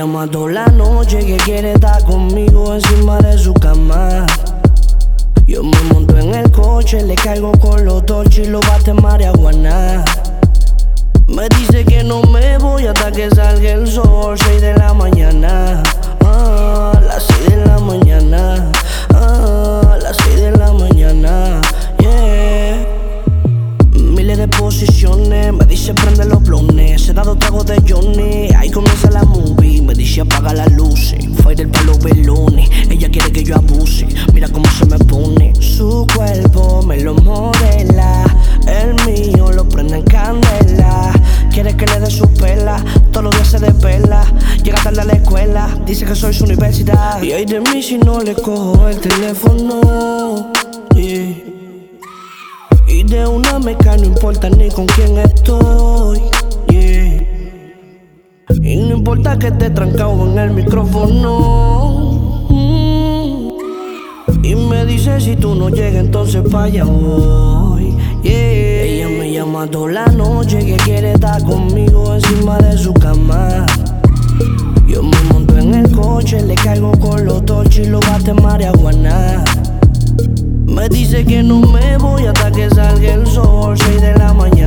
llama toda la noche que quiere estar conmigo encima de su cama. Yo me monto en el coche, le caigo con los torches y lo bate marihuana. Me dice que no me voy hasta que salga el sol, 6 de la mañana. Dice que soy su universidad. Y hay de mí si no le cojo el teléfono. Y de una me cae, no importa ni con quién estoy. Y no importa que esté trancado en el micrófono. Mm. Y me dice si tú no llegas, entonces voy. Yeah. Ella me llama toda la noche que quiere estar conmigo encima de su cama. Yo me monto en el coche, le caigo con los torches y lo bate marihuana. Me dice que no me voy hasta que salga el sol, 6 de la mañana.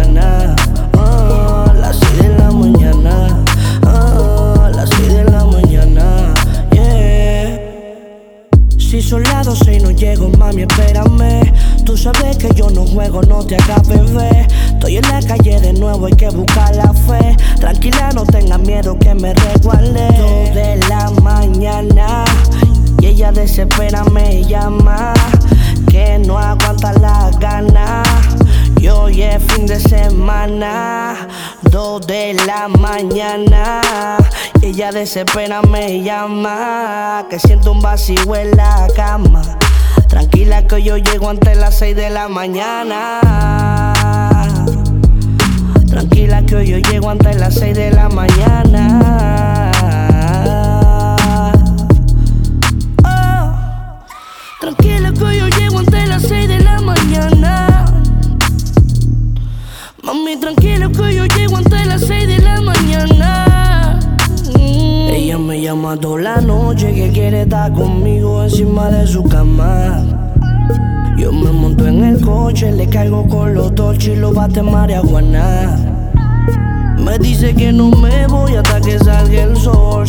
Si son las 12 y no llego, mami, espérame. Tú sabes que yo no juego, no te hagas bebé. Estoy en la calle de nuevo, hay que buscar la fe. Tranquila, no tengas miedo que me resguarde. Dos de la mañana y ella desespera me llama. Que no aguanta la gana. Y hoy es fin de semana, dos de la mañana. Ella desespera me llama. Que siento un vacío en la cama. Tranquila que yo llego antes las 6 de la mañana. Tranquila que hoy yo llego antes las 6 de la mañana. Toda la noche que quiere estar conmigo encima de su cama. Yo me monto en el coche, le caigo con los torches y lo bate marihuana. Me dice que no me voy hasta que salga el sol,